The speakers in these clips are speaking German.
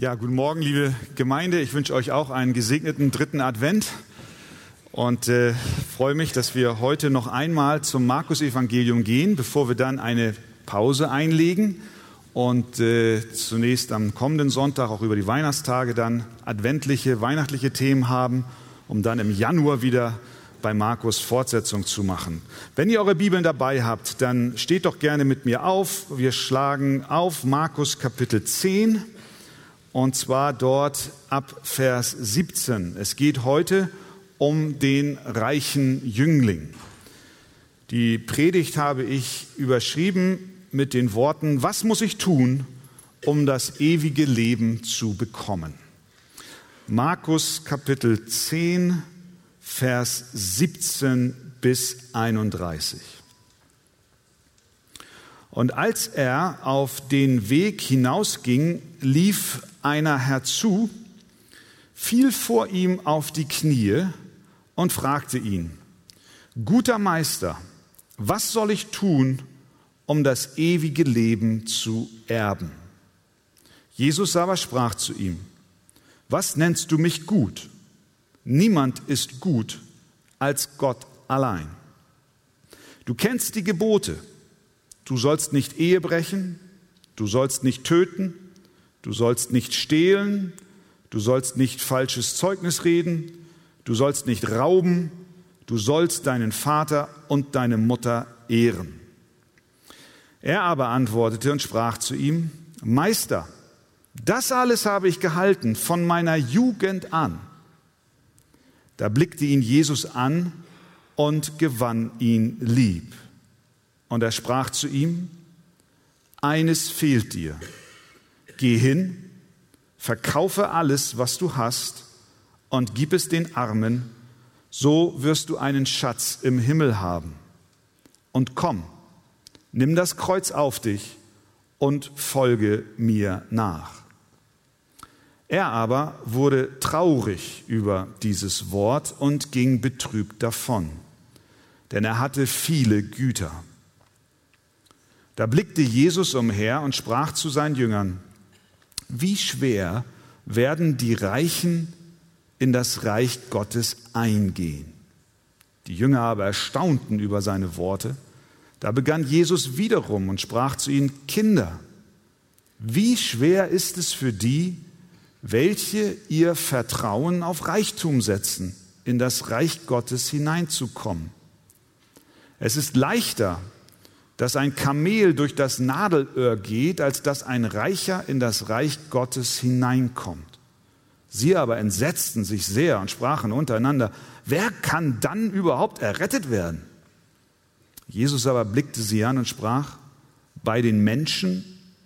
Ja, guten Morgen, liebe Gemeinde. Ich wünsche euch auch einen gesegneten dritten Advent und äh, freue mich, dass wir heute noch einmal zum Markus-Evangelium gehen, bevor wir dann eine Pause einlegen und äh, zunächst am kommenden Sonntag auch über die Weihnachtstage dann adventliche, weihnachtliche Themen haben, um dann im Januar wieder bei Markus Fortsetzung zu machen. Wenn ihr eure Bibeln dabei habt, dann steht doch gerne mit mir auf. Wir schlagen auf Markus Kapitel 10 und zwar dort ab Vers 17. Es geht heute um den reichen Jüngling. Die Predigt habe ich überschrieben mit den Worten, was muss ich tun, um das ewige Leben zu bekommen? Markus Kapitel 10, Vers 17 bis 31. Und als er auf den Weg hinausging, lief einer herzu, fiel vor ihm auf die Knie und fragte ihn, Guter Meister, was soll ich tun, um das ewige Leben zu erben? Jesus aber sprach zu ihm, Was nennst du mich gut? Niemand ist gut als Gott allein. Du kennst die Gebote. Du sollst nicht Ehe brechen, du sollst nicht töten, Du sollst nicht stehlen, du sollst nicht falsches Zeugnis reden, du sollst nicht rauben, du sollst deinen Vater und deine Mutter ehren. Er aber antwortete und sprach zu ihm, Meister, das alles habe ich gehalten von meiner Jugend an. Da blickte ihn Jesus an und gewann ihn lieb. Und er sprach zu ihm, eines fehlt dir Geh hin, verkaufe alles, was du hast, und gib es den Armen, so wirst du einen Schatz im Himmel haben. Und komm, nimm das Kreuz auf dich und folge mir nach. Er aber wurde traurig über dieses Wort und ging betrübt davon, denn er hatte viele Güter. Da blickte Jesus umher und sprach zu seinen Jüngern, wie schwer werden die Reichen in das Reich Gottes eingehen. Die Jünger aber erstaunten über seine Worte. Da begann Jesus wiederum und sprach zu ihnen, Kinder, wie schwer ist es für die, welche ihr Vertrauen auf Reichtum setzen, in das Reich Gottes hineinzukommen. Es ist leichter, dass ein Kamel durch das Nadelöhr geht, als dass ein Reicher in das Reich Gottes hineinkommt. Sie aber entsetzten sich sehr und sprachen untereinander, wer kann dann überhaupt errettet werden? Jesus aber blickte sie an und sprach, bei den Menschen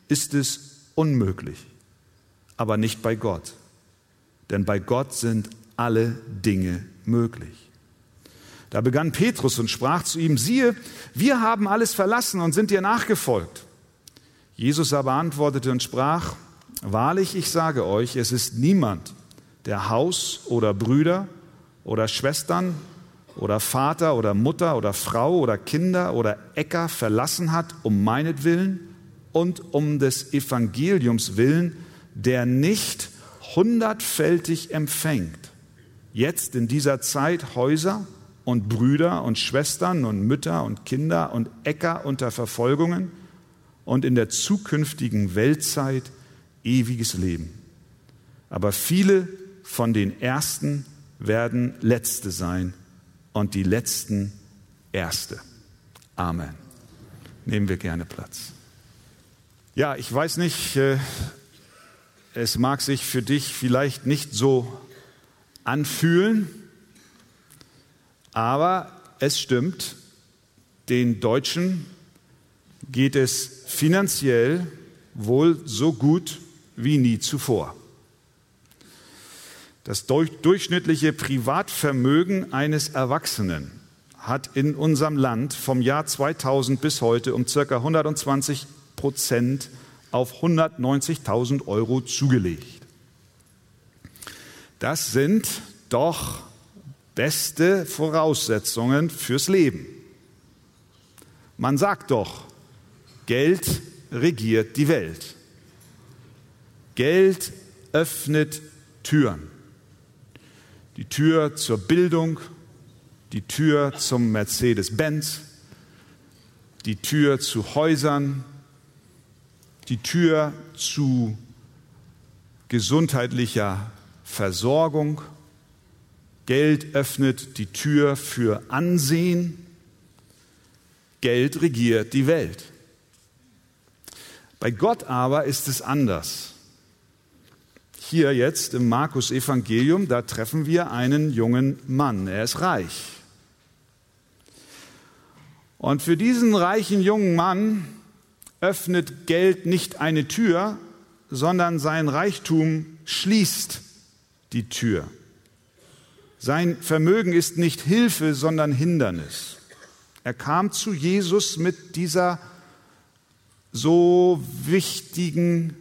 ist es unmöglich, aber nicht bei Gott. Denn bei Gott sind alle Dinge möglich. Da begann Petrus und sprach zu ihm, siehe, wir haben alles verlassen und sind dir nachgefolgt. Jesus aber antwortete und sprach, wahrlich, ich sage euch, es ist niemand, der Haus oder Brüder oder Schwestern oder Vater oder Mutter oder Frau oder Kinder oder Äcker verlassen hat um meinetwillen und um des Evangeliums willen, der nicht hundertfältig empfängt, jetzt in dieser Zeit Häuser, und Brüder und Schwestern und Mütter und Kinder und Äcker unter Verfolgungen und in der zukünftigen Weltzeit ewiges Leben. Aber viele von den Ersten werden Letzte sein und die Letzten Erste. Amen. Nehmen wir gerne Platz. Ja, ich weiß nicht, äh, es mag sich für dich vielleicht nicht so anfühlen, aber es stimmt, den Deutschen geht es finanziell wohl so gut wie nie zuvor. Das durchschnittliche Privatvermögen eines Erwachsenen hat in unserem Land vom Jahr 2000 bis heute um circa 120 Prozent auf 190.000 Euro zugelegt. Das sind doch beste Voraussetzungen fürs Leben. Man sagt doch, Geld regiert die Welt. Geld öffnet Türen. Die Tür zur Bildung, die Tür zum Mercedes-Benz, die Tür zu Häusern, die Tür zu gesundheitlicher Versorgung. Geld öffnet die Tür für Ansehen. Geld regiert die Welt. Bei Gott aber ist es anders. Hier jetzt im Markus Evangelium, da treffen wir einen jungen Mann. Er ist reich. Und für diesen reichen jungen Mann öffnet Geld nicht eine Tür, sondern sein Reichtum schließt die Tür. Sein Vermögen ist nicht Hilfe, sondern Hindernis. Er kam zu Jesus mit dieser so wichtigen,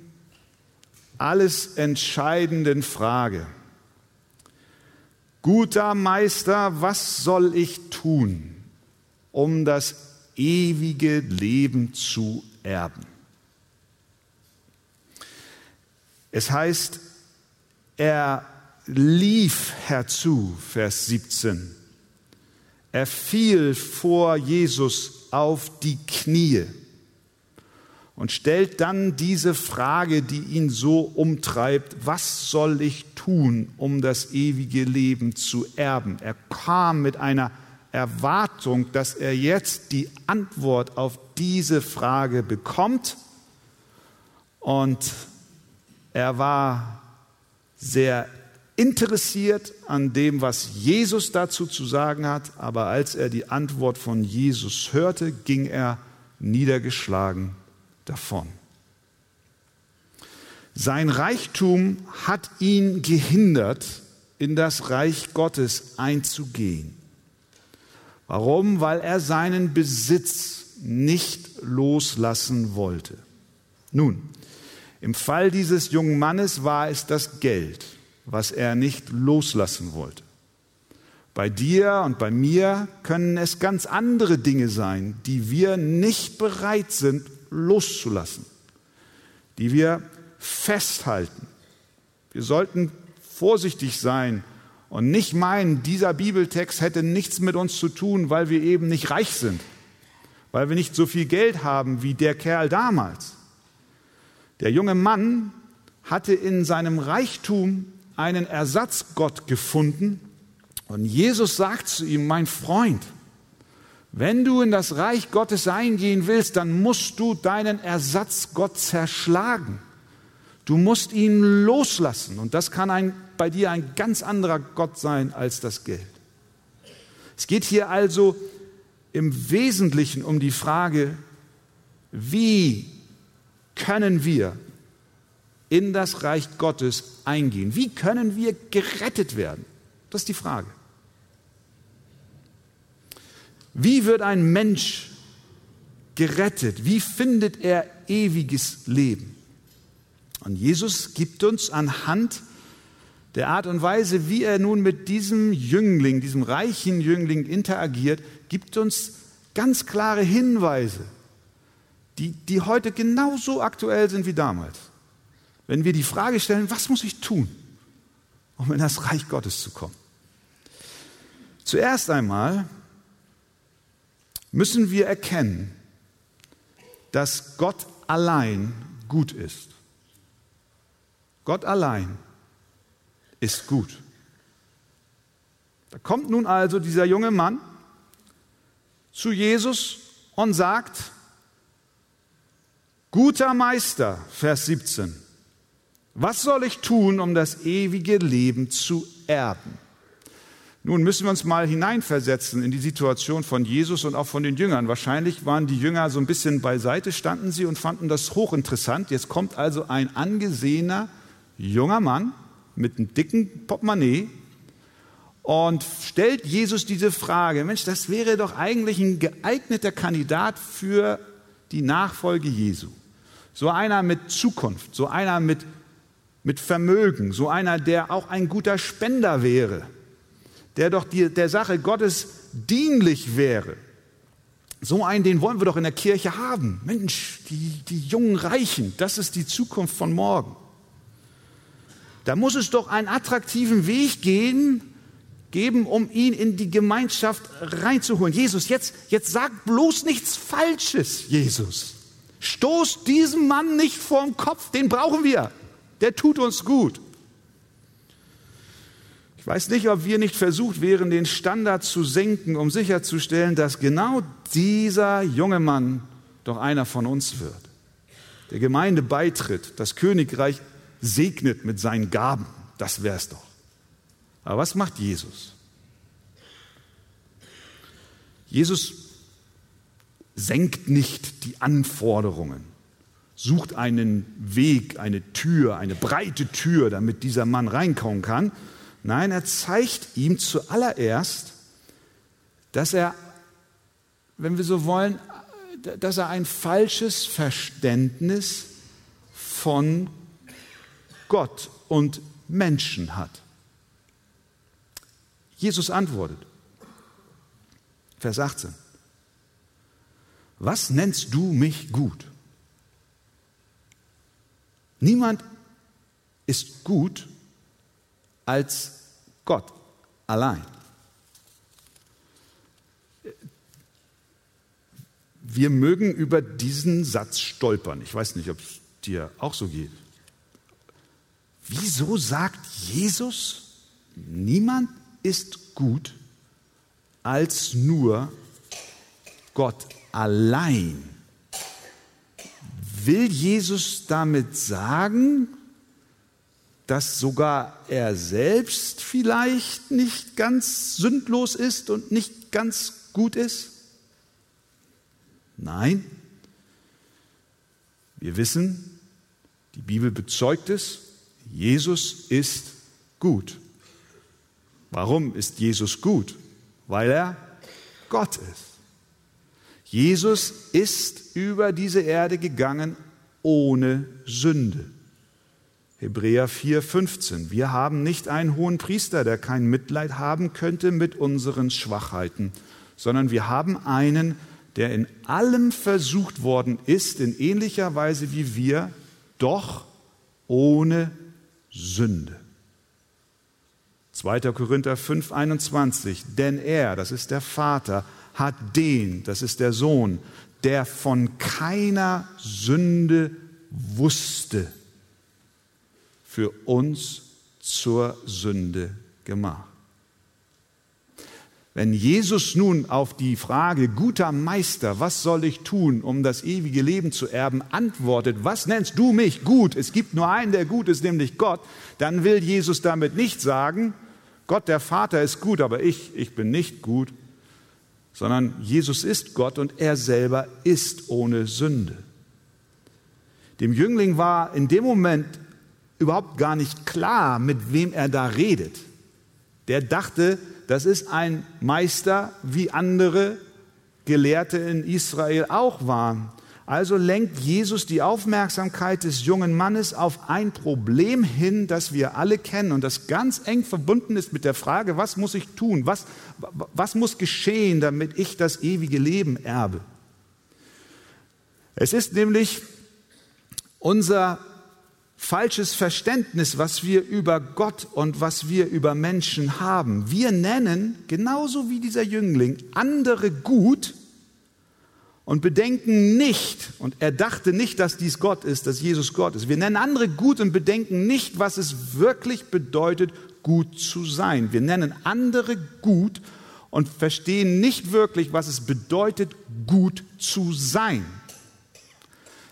alles entscheidenden Frage. Guter Meister, was soll ich tun, um das ewige Leben zu erben? Es heißt, er lief herzu, Vers 17. Er fiel vor Jesus auf die Knie und stellt dann diese Frage, die ihn so umtreibt, was soll ich tun, um das ewige Leben zu erben? Er kam mit einer Erwartung, dass er jetzt die Antwort auf diese Frage bekommt und er war sehr interessiert an dem, was Jesus dazu zu sagen hat, aber als er die Antwort von Jesus hörte, ging er niedergeschlagen davon. Sein Reichtum hat ihn gehindert, in das Reich Gottes einzugehen. Warum? Weil er seinen Besitz nicht loslassen wollte. Nun, im Fall dieses jungen Mannes war es das Geld, was er nicht loslassen wollte. Bei dir und bei mir können es ganz andere Dinge sein, die wir nicht bereit sind loszulassen, die wir festhalten. Wir sollten vorsichtig sein und nicht meinen, dieser Bibeltext hätte nichts mit uns zu tun, weil wir eben nicht reich sind, weil wir nicht so viel Geld haben wie der Kerl damals. Der junge Mann hatte in seinem Reichtum einen Ersatzgott gefunden und Jesus sagt zu ihm, mein Freund, wenn du in das Reich Gottes eingehen willst, dann musst du deinen Ersatzgott zerschlagen. Du musst ihn loslassen und das kann ein, bei dir ein ganz anderer Gott sein als das Geld. Es geht hier also im Wesentlichen um die Frage, wie können wir in das Reich Gottes eingehen? Wie können wir gerettet werden? Das ist die Frage. Wie wird ein Mensch gerettet? Wie findet er ewiges Leben? Und Jesus gibt uns anhand der Art und Weise, wie er nun mit diesem Jüngling, diesem reichen Jüngling interagiert, gibt uns ganz klare Hinweise, die, die heute genauso aktuell sind wie damals. Wenn wir die Frage stellen, was muss ich tun, um in das Reich Gottes zu kommen? Zuerst einmal müssen wir erkennen, dass Gott allein gut ist. Gott allein ist gut. Da kommt nun also dieser junge Mann zu Jesus und sagt, Guter Meister, Vers 17, was soll ich tun, um das ewige Leben zu erben? Nun müssen wir uns mal hineinversetzen in die Situation von Jesus und auch von den Jüngern. Wahrscheinlich waren die Jünger so ein bisschen beiseite, standen sie und fanden das hochinteressant. Jetzt kommt also ein angesehener junger Mann mit einem dicken Portemonnaie und stellt Jesus diese Frage, Mensch, das wäre doch eigentlich ein geeigneter Kandidat für die Nachfolge Jesu. So einer mit Zukunft, so einer mit, mit Vermögen, so einer, der auch ein guter Spender wäre, der doch die, der Sache Gottes dienlich wäre. So einen, den wollen wir doch in der Kirche haben. Mensch, die, die jungen Reichen, das ist die Zukunft von morgen. Da muss es doch einen attraktiven Weg gehen, geben, um ihn in die Gemeinschaft reinzuholen. Jesus, jetzt, jetzt sag bloß nichts Falsches, Jesus. Stoß diesem Mann nicht vorm Kopf, den brauchen wir. Der tut uns gut. Ich weiß nicht, ob wir nicht versucht wären, den Standard zu senken, um sicherzustellen, dass genau dieser junge Mann doch einer von uns wird. Der Gemeinde beitritt, das Königreich segnet mit seinen Gaben. Das wäre es doch. Aber was macht Jesus? Jesus senkt nicht die Anforderungen, sucht einen Weg, eine Tür, eine breite Tür, damit dieser Mann reinkommen kann. Nein, er zeigt ihm zuallererst, dass er, wenn wir so wollen, dass er ein falsches Verständnis von Gott und Menschen hat. Jesus antwortet, Vers 18, was nennst du mich gut? Niemand ist gut als Gott allein. Wir mögen über diesen Satz stolpern. Ich weiß nicht, ob es dir auch so geht. Wieso sagt Jesus, niemand ist gut als nur Gott allein? Will Jesus damit sagen, dass sogar er selbst vielleicht nicht ganz sündlos ist und nicht ganz gut ist? Nein. Wir wissen, die Bibel bezeugt es, Jesus ist gut. Warum ist Jesus gut? Weil er Gott ist. Jesus ist über diese Erde gegangen ohne Sünde. Hebräer 4:15. Wir haben nicht einen hohen Priester, der kein Mitleid haben könnte mit unseren Schwachheiten, sondern wir haben einen, der in allem versucht worden ist, in ähnlicher Weise wie wir, doch ohne Sünde. 2. Korinther 5, 21. Denn er, das ist der Vater, hat den, das ist der Sohn, der von keiner Sünde wusste, für uns zur Sünde gemacht. Wenn Jesus nun auf die Frage, guter Meister, was soll ich tun, um das ewige Leben zu erben, antwortet, was nennst du mich gut? Es gibt nur einen, der gut ist, nämlich Gott. Dann will Jesus damit nicht sagen, Gott der Vater ist gut, aber ich, ich bin nicht gut, sondern Jesus ist Gott und er selber ist ohne Sünde. Dem Jüngling war in dem Moment überhaupt gar nicht klar, mit wem er da redet. Der dachte, das ist ein Meister, wie andere Gelehrte in Israel auch waren. Also lenkt Jesus die Aufmerksamkeit des jungen Mannes auf ein Problem hin, das wir alle kennen und das ganz eng verbunden ist mit der Frage, was muss ich tun? Was, was muss geschehen, damit ich das ewige Leben erbe? Es ist nämlich unser falsches Verständnis, was wir über Gott und was wir über Menschen haben. Wir nennen, genauso wie dieser Jüngling, andere gut und bedenken nicht, und er dachte nicht, dass dies Gott ist, dass Jesus Gott ist. Wir nennen andere gut und bedenken nicht, was es wirklich bedeutet, gut zu sein. Wir nennen andere gut und verstehen nicht wirklich, was es bedeutet, gut zu sein.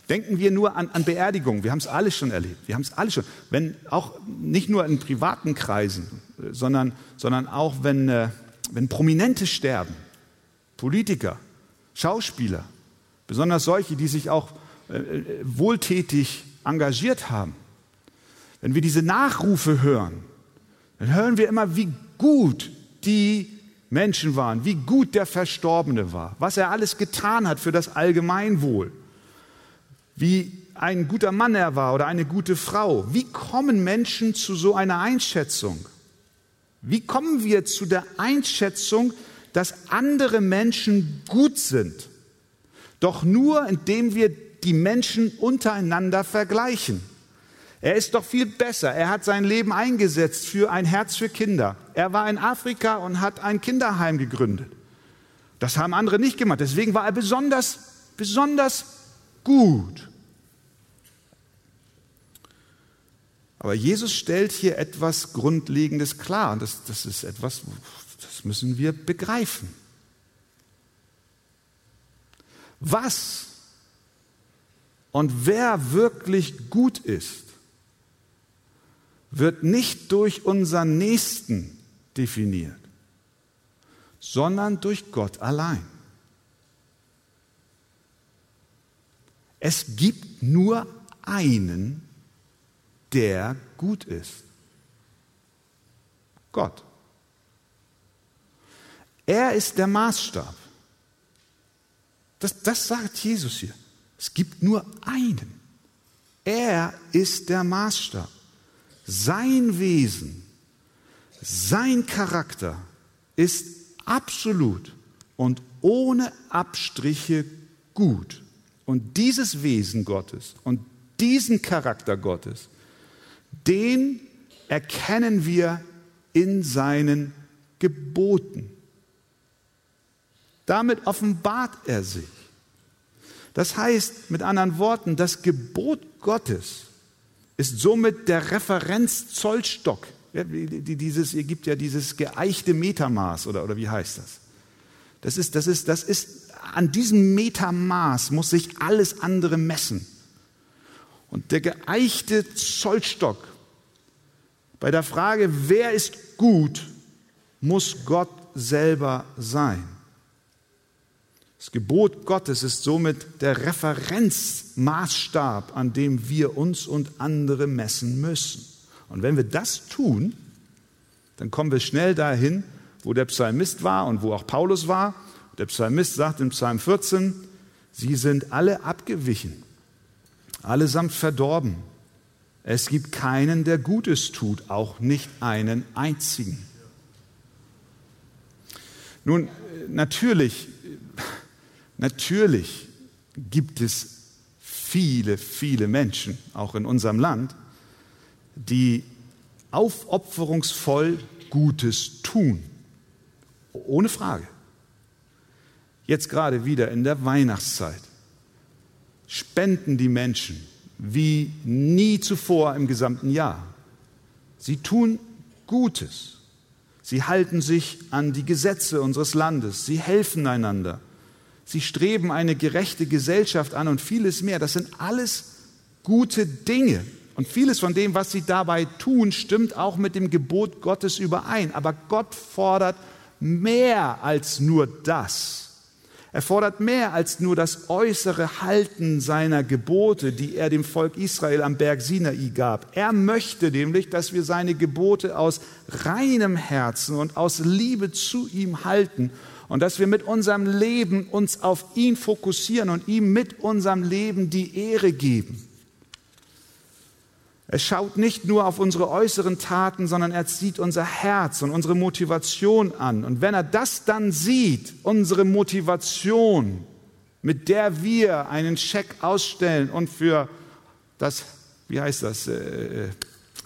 Denken wir nur an, an Beerdigungen. Wir haben es alle schon erlebt. Wir haben es alle schon. Wenn auch nicht nur in privaten Kreisen, sondern, sondern auch wenn, äh, wenn Prominente sterben, Politiker, Schauspieler, besonders solche, die sich auch äh, äh, wohltätig engagiert haben. Wenn wir diese Nachrufe hören, dann hören wir immer, wie gut die Menschen waren, wie gut der Verstorbene war, was er alles getan hat für das Allgemeinwohl wie ein guter Mann er war oder eine gute Frau. Wie kommen Menschen zu so einer Einschätzung? Wie kommen wir zu der Einschätzung, dass andere Menschen gut sind? Doch nur indem wir die Menschen untereinander vergleichen. Er ist doch viel besser. Er hat sein Leben eingesetzt für ein Herz für Kinder. Er war in Afrika und hat ein Kinderheim gegründet. Das haben andere nicht gemacht. Deswegen war er besonders, besonders gut. Aber Jesus stellt hier etwas Grundlegendes klar. Und das, das ist etwas, das müssen wir begreifen. Was und wer wirklich gut ist, wird nicht durch unseren Nächsten definiert, sondern durch Gott allein. Es gibt nur einen, der gut ist. Gott. Er ist der Maßstab. Das, das sagt Jesus hier. Es gibt nur einen. Er ist der Maßstab. Sein Wesen, sein Charakter ist absolut und ohne Abstriche gut. Und dieses Wesen Gottes und diesen Charakter Gottes, den erkennen wir in seinen Geboten. Damit offenbart er sich. Das heißt mit anderen Worten, das Gebot Gottes ist somit der Referenzzollstock. Ja, dieses, ihr gibt ja dieses geeichte Metermaß oder, oder wie heißt das? Das ist, das ist, das ist, an diesem Metermaß muss sich alles andere messen. Und der geeichte Zollstock bei der Frage, wer ist gut, muss Gott selber sein. Das Gebot Gottes ist somit der Referenzmaßstab, an dem wir uns und andere messen müssen. Und wenn wir das tun, dann kommen wir schnell dahin, wo der Psalmist war und wo auch Paulus war. Der Psalmist sagt in Psalm 14, sie sind alle abgewichen, allesamt verdorben. Es gibt keinen, der Gutes tut, auch nicht einen einzigen. Nun, natürlich Natürlich gibt es viele, viele Menschen, auch in unserem Land, die aufopferungsvoll Gutes tun. Ohne Frage. Jetzt gerade wieder in der Weihnachtszeit spenden die Menschen wie nie zuvor im gesamten Jahr. Sie tun Gutes. Sie halten sich an die Gesetze unseres Landes. Sie helfen einander. Sie streben eine gerechte Gesellschaft an und vieles mehr. Das sind alles gute Dinge. Und vieles von dem, was sie dabei tun, stimmt auch mit dem Gebot Gottes überein. Aber Gott fordert mehr als nur das. Er fordert mehr als nur das äußere Halten seiner Gebote, die er dem Volk Israel am Berg Sinai gab. Er möchte nämlich, dass wir seine Gebote aus reinem Herzen und aus Liebe zu ihm halten und dass wir mit unserem Leben uns auf ihn fokussieren und ihm mit unserem Leben die Ehre geben. Er schaut nicht nur auf unsere äußeren Taten, sondern er sieht unser Herz und unsere Motivation an. Und wenn er das dann sieht, unsere Motivation, mit der wir einen Scheck ausstellen und für das, wie heißt das, äh, äh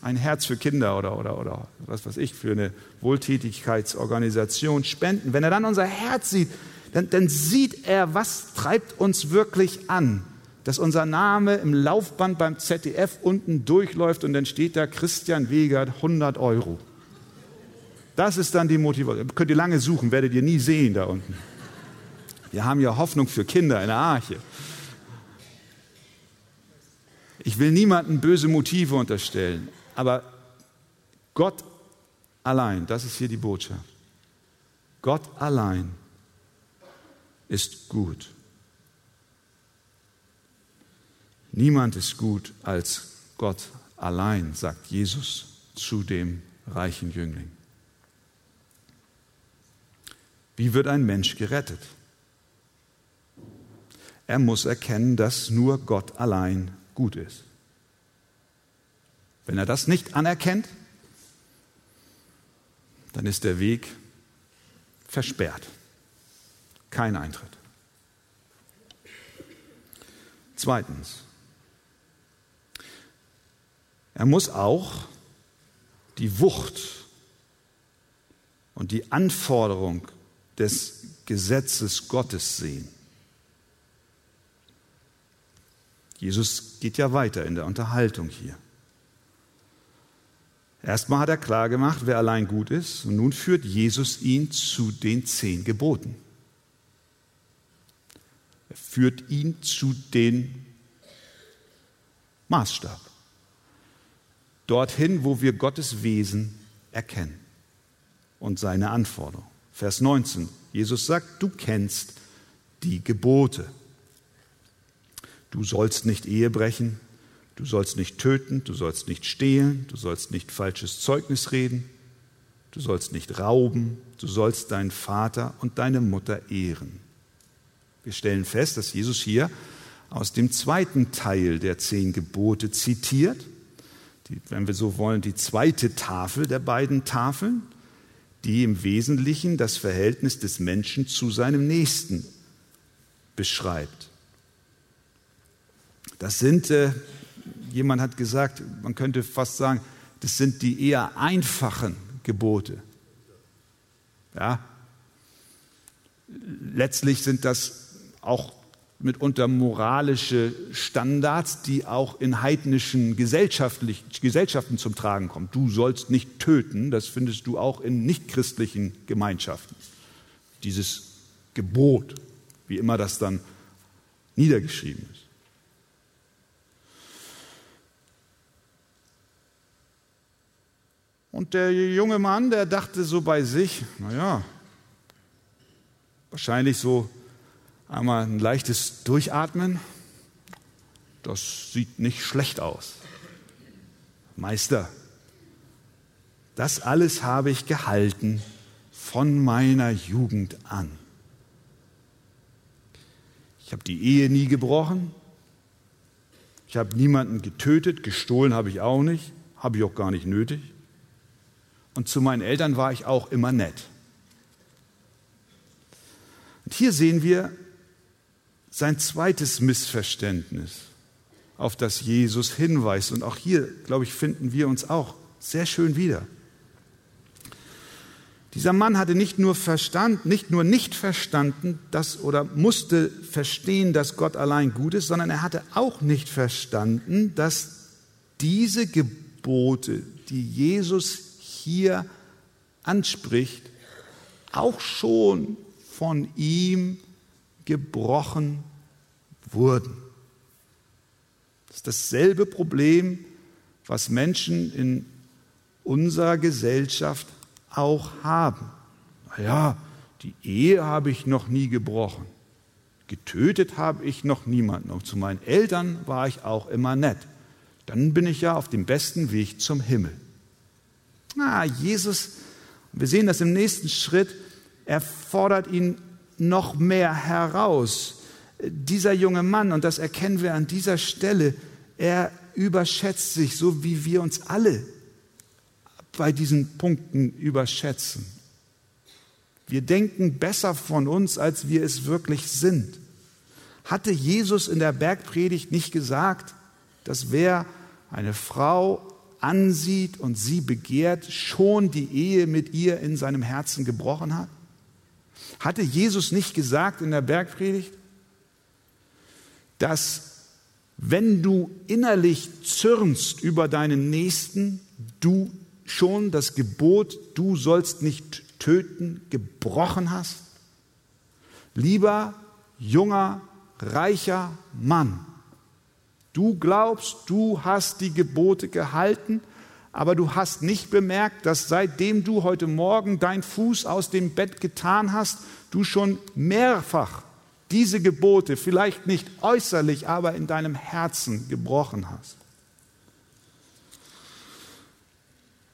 ein Herz für Kinder oder, oder, oder was weiß ich, für eine Wohltätigkeitsorganisation spenden. Wenn er dann unser Herz sieht, dann, dann sieht er, was treibt uns wirklich an. Dass unser Name im Laufband beim ZDF unten durchläuft und dann steht da Christian Wegert 100 Euro. Das ist dann die Motivation. Könnt ihr lange suchen, werdet ihr nie sehen da unten. Wir haben ja Hoffnung für Kinder in der Arche. Ich will niemandem böse Motive unterstellen, aber Gott allein, das ist hier die Botschaft. Gott allein ist gut. Niemand ist gut als Gott allein, sagt Jesus zu dem reichen Jüngling. Wie wird ein Mensch gerettet? Er muss erkennen, dass nur Gott allein gut ist. Wenn er das nicht anerkennt, dann ist der Weg versperrt. Kein Eintritt. Zweitens, Er muss auch die Wucht und die Anforderung des Gesetzes Gottes sehen. Jesus geht ja weiter in der Unterhaltung hier. Erstmal hat er klar gemacht, wer allein gut ist, und nun führt Jesus ihn zu den zehn Geboten. Er führt ihn zu den Maßstab. Dorthin, wo wir Gottes Wesen erkennen und seine Anforderungen. Vers 19. Jesus sagt, du kennst die Gebote. Du sollst nicht Ehe brechen, du sollst nicht töten, du sollst nicht stehlen, du sollst nicht falsches Zeugnis reden, du sollst nicht rauben, du sollst deinen Vater und deine Mutter ehren. Wir stellen fest, dass Jesus hier aus dem zweiten Teil der zehn Gebote zitiert, die, wenn wir so wollen, die zweite Tafel der beiden Tafeln, die im Wesentlichen das Verhältnis des Menschen zu seinem Nächsten beschreibt. Das sind, äh, jemand hat gesagt, man könnte fast sagen, das sind die eher einfachen Gebote. Ja? Letztlich sind das auch mitunter moralische Standards, die auch in heidnischen Gesellschaften zum Tragen kommen. Du sollst nicht töten, das findest du auch in nichtchristlichen Gemeinschaften. Dieses Gebot, wie immer das dann niedergeschrieben ist. Und der junge Mann, der dachte so bei sich, naja, wahrscheinlich so einmal ein leichtes Durchatmen, das sieht nicht schlecht aus. Meister, das alles habe ich gehalten von meiner Jugend an. Ich habe die Ehe nie gebrochen. Ich habe niemanden getötet, gestohlen habe ich auch nicht, habe ich auch gar nicht nötig. Und zu meinen Eltern war ich auch immer nett. Und hier sehen wir sein zweites Missverständnis, auf das Jesus hinweist. Und auch hier, glaube ich, finden wir uns auch sehr schön wieder. Dieser Mann hatte nicht nur verstanden, nicht nur nicht verstanden, dass oder musste verstehen, dass Gott allein gut ist, sondern er hatte auch nicht verstanden, dass diese Gebote, die Jesus hier anspricht, auch schon von ihm gebrochen wurden. Das ist dasselbe Problem, was Menschen in unserer Gesellschaft auch haben. Naja, die Ehe habe ich noch nie gebrochen. Getötet habe ich noch niemanden. Und zu meinen Eltern war ich auch immer nett. Dann bin ich ja auf dem besten Weg zum Himmel. Na, Jesus, wir sehen das im nächsten Schritt, er fordert ihn noch mehr heraus. Dieser junge Mann, und das erkennen wir an dieser Stelle, er überschätzt sich, so wie wir uns alle bei diesen Punkten überschätzen. Wir denken besser von uns, als wir es wirklich sind. Hatte Jesus in der Bergpredigt nicht gesagt, dass wer eine Frau ansieht und sie begehrt, schon die Ehe mit ihr in seinem Herzen gebrochen hat? Hatte Jesus nicht gesagt in der Bergpredigt, dass wenn du innerlich zürnst über deinen Nächsten, du schon das Gebot, du sollst nicht töten, gebrochen hast? Lieber junger, reicher Mann, Du glaubst, du hast die Gebote gehalten, aber du hast nicht bemerkt, dass seitdem du heute Morgen dein Fuß aus dem Bett getan hast, du schon mehrfach diese Gebote, vielleicht nicht äußerlich, aber in deinem Herzen gebrochen hast.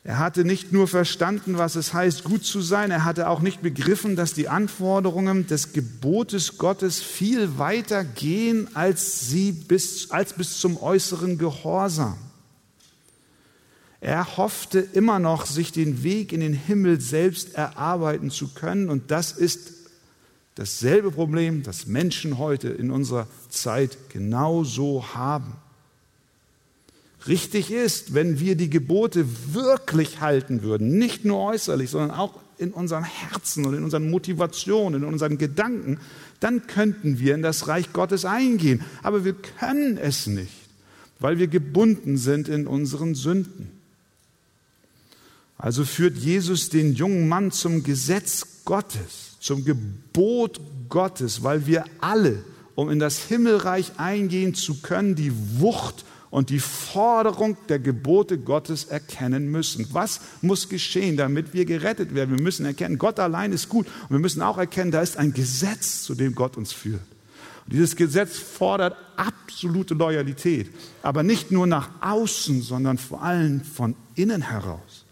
Er hatte nicht nur verstanden, was es heißt, gut zu sein, er hatte auch nicht begriffen, dass die Anforderungen des Gebotes Gottes viel weiter gehen als, sie bis, als bis zum äußeren Gehorsam. Er hoffte immer noch, sich den Weg in den Himmel selbst erarbeiten zu können. Und das ist dasselbe Problem, das Menschen heute in unserer Zeit genauso haben. Richtig ist, wenn wir die Gebote wirklich halten würden, nicht nur äußerlich, sondern auch in unserem Herzen und in unseren Motivationen, in unseren Gedanken, dann könnten wir in das Reich Gottes eingehen. Aber wir können es nicht, weil wir gebunden sind in unseren Sünden. Also führt Jesus den jungen Mann zum Gesetz Gottes, zum Gebot Gottes, weil wir alle, um in das Himmelreich eingehen zu können, die Wucht und die Forderung der Gebote Gottes erkennen müssen. Was muss geschehen, damit wir gerettet werden? Wir müssen erkennen, Gott allein ist gut. Und wir müssen auch erkennen, da ist ein Gesetz, zu dem Gott uns führt. Und dieses Gesetz fordert absolute Loyalität, aber nicht nur nach außen, sondern vor allem von innen heraus.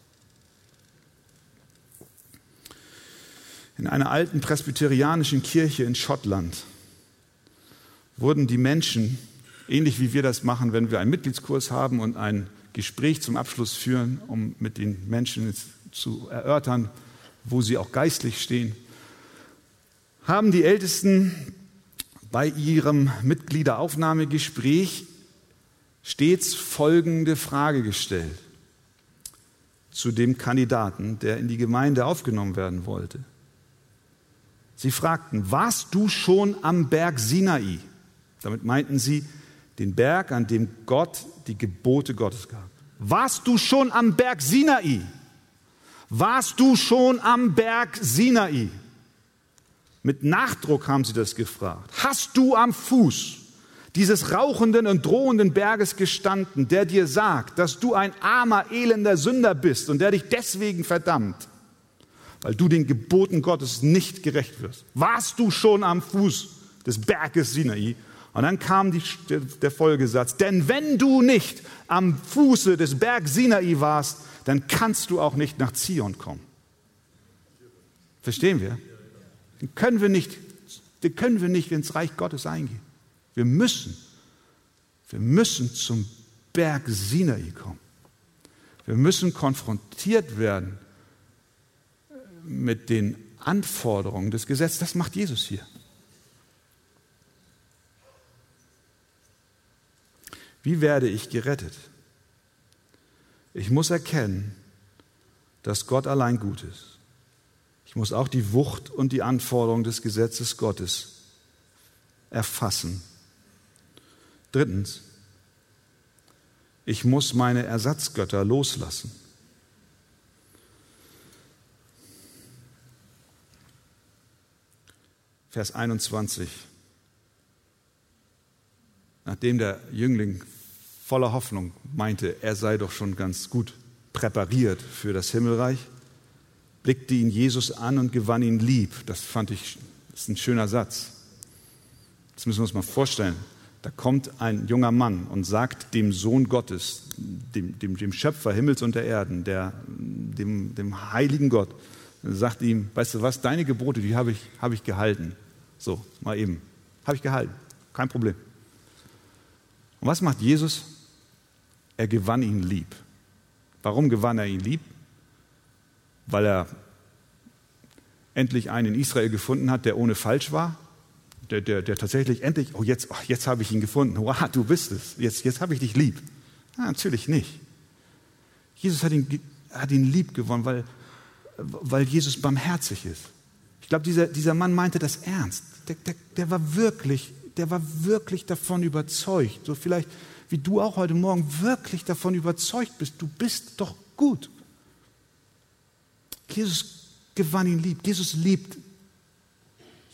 In einer alten presbyterianischen Kirche in Schottland wurden die Menschen Ähnlich wie wir das machen, wenn wir einen Mitgliedskurs haben und ein Gespräch zum Abschluss führen, um mit den Menschen zu erörtern, wo sie auch geistlich stehen, haben die Ältesten bei ihrem Mitgliederaufnahmegespräch stets folgende Frage gestellt zu dem Kandidaten, der in die Gemeinde aufgenommen werden wollte. Sie fragten, warst du schon am Berg Sinai? Damit meinten sie den Berg, an dem Gott die Gebote Gottes gab. Warst du schon am Berg Sinai? Warst du schon am Berg Sinai? Mit Nachdruck haben sie das gefragt. Hast du am Fuß dieses rauchenden und drohenden Berges gestanden, der dir sagt, dass du ein armer, elender Sünder bist und der dich deswegen verdammt, weil du den Geboten Gottes nicht gerecht wirst? Warst du schon am Fuß des Berges Sinai und dann kam die, der Folgesatz, denn wenn du nicht am Fuße des Bergs Sinai warst, dann kannst du auch nicht nach Zion kommen. Verstehen wir? Dann können wir nicht, dann können wir nicht ins Reich Gottes eingehen. Wir müssen, wir müssen zum Berg Sinai kommen. Wir müssen konfrontiert werden mit den Anforderungen des Gesetzes. Das macht Jesus hier. Wie werde ich gerettet? Ich muss erkennen, dass Gott allein gut ist. Ich muss auch die Wucht und die Anforderung des Gesetzes Gottes erfassen. Drittens, ich muss meine Ersatzgötter loslassen. Vers 21 nachdem der Jüngling voller Hoffnung meinte, er sei doch schon ganz gut präpariert für das Himmelreich, blickte ihn Jesus an und gewann ihn lieb. Das fand ich, das ist ein schöner Satz. Das müssen wir uns mal vorstellen. Da kommt ein junger Mann und sagt dem Sohn Gottes, dem, dem, dem Schöpfer Himmels und der Erden, der, dem, dem heiligen Gott, sagt ihm, weißt du was, deine Gebote, die habe ich, hab ich gehalten. So, mal eben. Habe ich gehalten. Kein Problem. Und was macht Jesus? Er gewann ihn lieb. Warum gewann er ihn lieb? Weil er endlich einen in Israel gefunden hat, der ohne falsch war, der, der, der tatsächlich endlich, oh jetzt, oh, jetzt habe ich ihn gefunden, wow, du bist es, jetzt, jetzt habe ich dich lieb. Ja, natürlich nicht. Jesus hat ihn, hat ihn lieb gewonnen, weil, weil Jesus barmherzig ist. Ich glaube, dieser, dieser Mann meinte das ernst. Der, der, der war wirklich der war wirklich davon überzeugt, so vielleicht wie du auch heute Morgen wirklich davon überzeugt bist, du bist doch gut. Jesus gewann ihn lieb. Jesus liebt.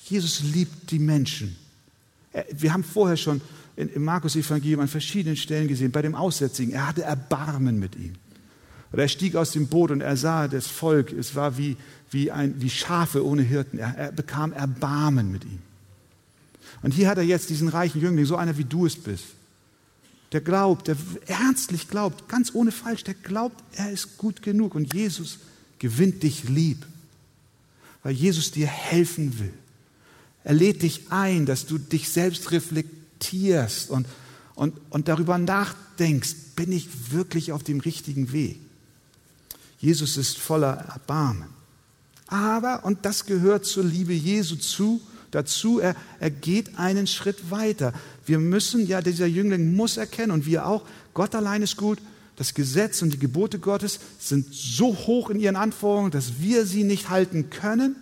Jesus liebt die Menschen. Wir haben vorher schon im Markus-Evangelium an verschiedenen Stellen gesehen, bei dem Aussätzigen, er hatte Erbarmen mit ihm. Oder er stieg aus dem Boot und er sah das Volk, es war wie, wie, ein, wie Schafe ohne Hirten. Er, er bekam Erbarmen mit ihm. Und hier hat er jetzt diesen reichen Jüngling, so einer wie du es bist. Der glaubt, der ernstlich glaubt, ganz ohne falsch, der glaubt, er ist gut genug. Und Jesus gewinnt dich lieb, weil Jesus dir helfen will. Er lädt dich ein, dass du dich selbst reflektierst und, und, und darüber nachdenkst, bin ich wirklich auf dem richtigen Weg? Jesus ist voller Erbarmen. Aber, und das gehört zur Liebe Jesu zu, dazu, er, er geht einen Schritt weiter. Wir müssen, ja, dieser Jüngling muss erkennen und wir auch, Gott allein ist gut. Das Gesetz und die Gebote Gottes sind so hoch in ihren Anforderungen, dass wir sie nicht halten können.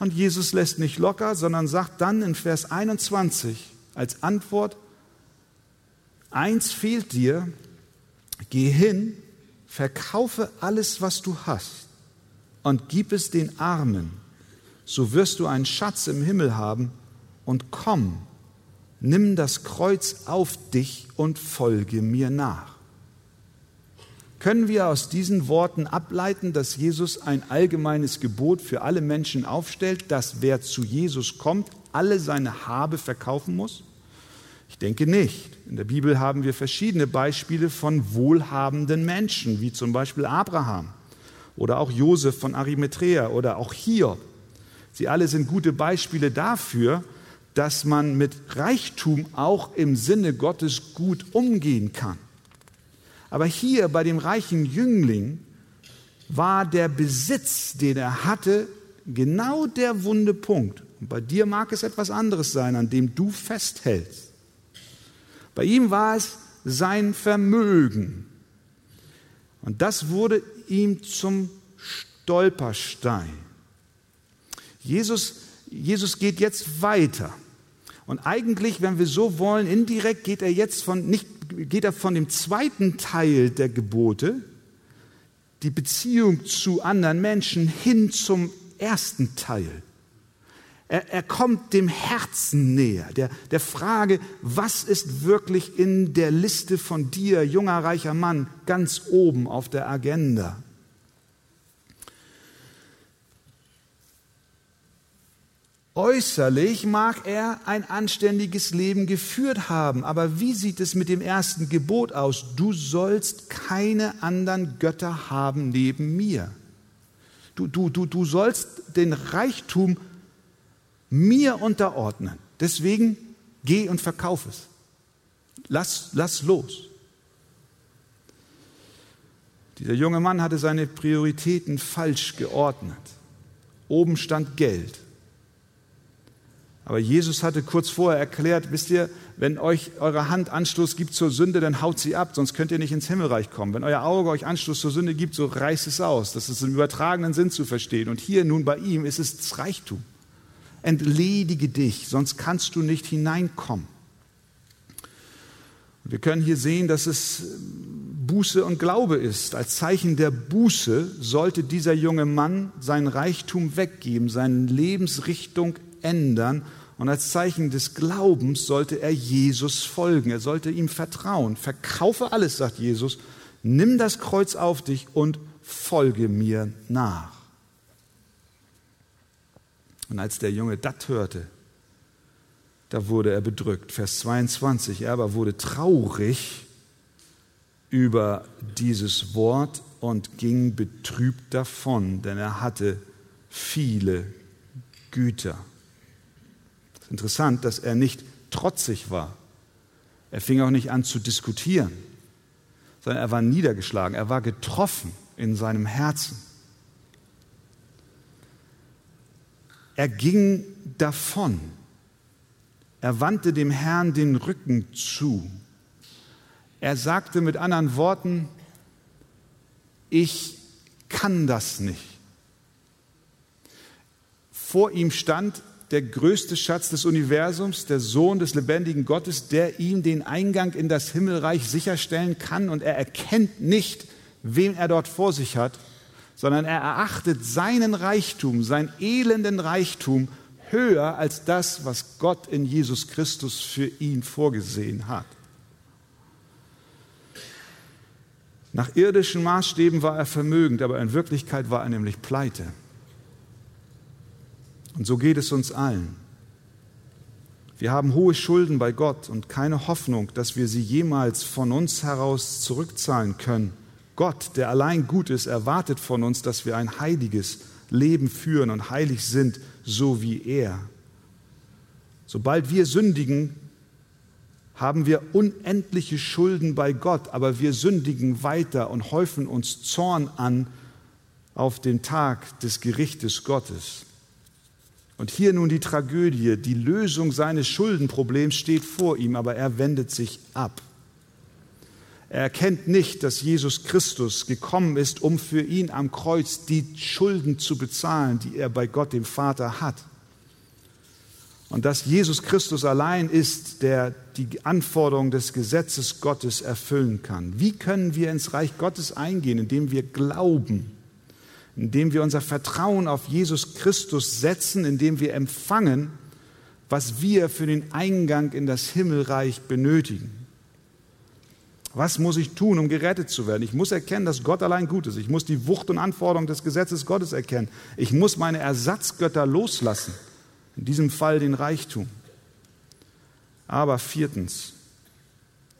Und Jesus lässt nicht locker, sondern sagt dann in Vers 21 als Antwort, eins fehlt dir, geh hin, verkaufe alles, was du hast und gib es den Armen, so wirst du einen Schatz im Himmel haben und komm, nimm das Kreuz auf dich und folge mir nach. Können wir aus diesen Worten ableiten, dass Jesus ein allgemeines Gebot für alle Menschen aufstellt, dass wer zu Jesus kommt, alle seine Habe verkaufen muss? Ich denke nicht. In der Bibel haben wir verschiedene Beispiele von wohlhabenden Menschen, wie zum Beispiel Abraham oder auch Josef von Arimathea oder auch Hiob. Sie alle sind gute Beispiele dafür, dass man mit Reichtum auch im Sinne Gottes gut umgehen kann. Aber hier bei dem reichen Jüngling war der Besitz, den er hatte, genau der wunde Punkt. Und bei dir mag es etwas anderes sein, an dem du festhältst. Bei ihm war es sein Vermögen. Und das wurde ihm zum Stolperstein. Jesus, Jesus geht jetzt weiter. Und eigentlich, wenn wir so wollen, indirekt geht er jetzt von, nicht geht er von dem zweiten Teil der Gebote, die Beziehung zu anderen Menschen, hin zum ersten Teil. Er, er kommt dem Herzen näher, der, der Frage, was ist wirklich in der Liste von dir, junger, reicher Mann, ganz oben auf der Agenda. Äußerlich mag er ein anständiges Leben geführt haben, aber wie sieht es mit dem ersten Gebot aus? Du sollst keine anderen Götter haben neben mir. Du, du, du, du sollst den Reichtum mir unterordnen. Deswegen geh und verkauf es. Lass, lass los. Dieser junge Mann hatte seine Prioritäten falsch geordnet. Oben stand Geld. Aber Jesus hatte kurz vorher erklärt, wisst ihr, wenn euch eure Hand Anstoß gibt zur Sünde, dann haut sie ab, sonst könnt ihr nicht ins Himmelreich kommen. Wenn euer Auge euch Anstoß zur Sünde gibt, so reißt es aus. Das ist im übertragenen Sinn zu verstehen. Und hier nun bei ihm ist es das Reichtum. Entledige dich, sonst kannst du nicht hineinkommen. wir können hier sehen, dass es Buße und Glaube ist. Als Zeichen der Buße sollte dieser junge Mann sein Reichtum weggeben, seine Lebensrichtung ändern und als Zeichen des Glaubens sollte er Jesus folgen, er sollte ihm vertrauen. Verkaufe alles, sagt Jesus, nimm das Kreuz auf dich und folge mir nach. Und als der Junge das hörte, da wurde er bedrückt. Vers 22, er aber wurde traurig über dieses Wort und ging betrübt davon, denn er hatte viele Güter. Interessant, dass er nicht trotzig war. Er fing auch nicht an zu diskutieren, sondern er war niedergeschlagen, er war getroffen in seinem Herzen. Er ging davon. Er wandte dem Herrn den Rücken zu. Er sagte mit anderen Worten, ich kann das nicht. Vor ihm stand der größte Schatz des Universums, der Sohn des lebendigen Gottes, der ihm den Eingang in das Himmelreich sicherstellen kann. Und er erkennt nicht, wen er dort vor sich hat, sondern er erachtet seinen Reichtum, seinen elenden Reichtum höher als das, was Gott in Jesus Christus für ihn vorgesehen hat. Nach irdischen Maßstäben war er vermögend, aber in Wirklichkeit war er nämlich pleite. Und so geht es uns allen. Wir haben hohe Schulden bei Gott und keine Hoffnung, dass wir sie jemals von uns heraus zurückzahlen können. Gott, der allein gut ist, erwartet von uns, dass wir ein heiliges Leben führen und heilig sind, so wie er. Sobald wir sündigen, haben wir unendliche Schulden bei Gott, aber wir sündigen weiter und häufen uns Zorn an auf den Tag des Gerichtes Gottes. Und hier nun die Tragödie, die Lösung seines Schuldenproblems steht vor ihm, aber er wendet sich ab. Er erkennt nicht, dass Jesus Christus gekommen ist, um für ihn am Kreuz die Schulden zu bezahlen, die er bei Gott dem Vater hat. Und dass Jesus Christus allein ist, der die Anforderungen des Gesetzes Gottes erfüllen kann. Wie können wir ins Reich Gottes eingehen, indem wir glauben, indem wir unser Vertrauen auf Jesus Christus setzen, indem wir empfangen, was wir für den Eingang in das Himmelreich benötigen. Was muss ich tun, um gerettet zu werden? Ich muss erkennen, dass Gott allein gut ist. Ich muss die Wucht und Anforderung des Gesetzes Gottes erkennen. Ich muss meine Ersatzgötter loslassen. In diesem Fall den Reichtum. Aber viertens,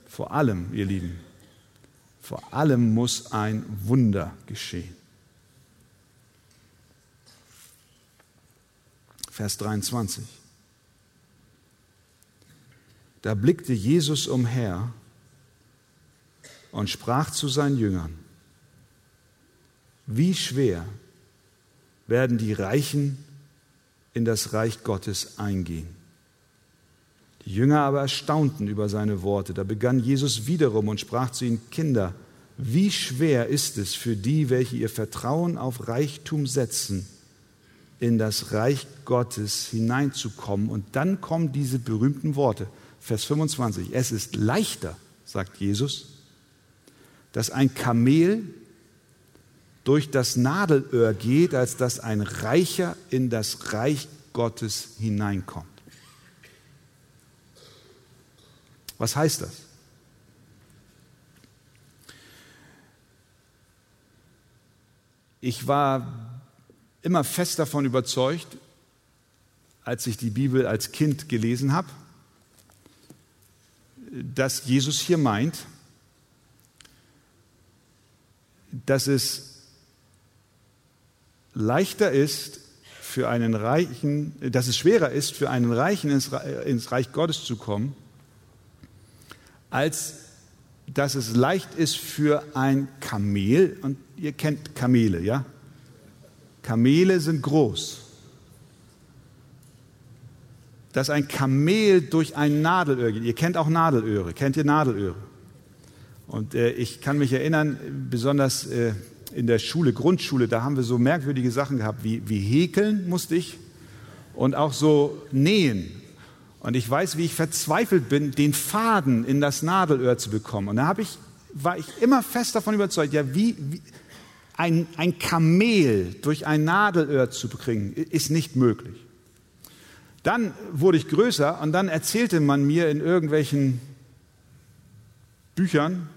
vor allem, ihr Lieben, vor allem muss ein Wunder geschehen. Vers 23. Da blickte Jesus umher und sprach zu seinen Jüngern, wie schwer werden die Reichen in das Reich Gottes eingehen. Die Jünger aber erstaunten über seine Worte. Da begann Jesus wiederum und sprach zu ihnen, Kinder, wie schwer ist es für die, welche ihr Vertrauen auf Reichtum setzen, in das Reich Gottes hineinzukommen. Und dann kommen diese berühmten Worte. Vers 25. Es ist leichter, sagt Jesus, dass ein Kamel durch das Nadelöhr geht, als dass ein Reicher in das Reich Gottes hineinkommt. Was heißt das? Ich war immer fest davon überzeugt, als ich die Bibel als Kind gelesen habe, dass Jesus hier meint, dass es leichter ist für einen Reichen, dass es schwerer ist für einen Reichen ins, Reich Gottes zu kommen, als dass es leicht ist für ein Kamel, und ihr kennt Kamele, ja? Kamele sind groß. Dass ein Kamel durch ein Nadelöhr geht. Ihr kennt auch Nadelöhre. Kennt ihr Nadelöhre? Und äh, ich kann mich erinnern, besonders äh, in der Schule, Grundschule, da haben wir so merkwürdige Sachen gehabt, wie, wie häkeln musste ich und auch so nähen. Und ich weiß, wie ich verzweifelt bin, den Faden in das Nadelöhr zu bekommen. Und da ich, war ich immer fest davon überzeugt, ja, wie, wie ein, ein Kamel durch ein Nadelöhr zu bringen, ist nicht möglich. Dann wurde ich größer und dann erzählte man mir in irgendwelchen Büchern,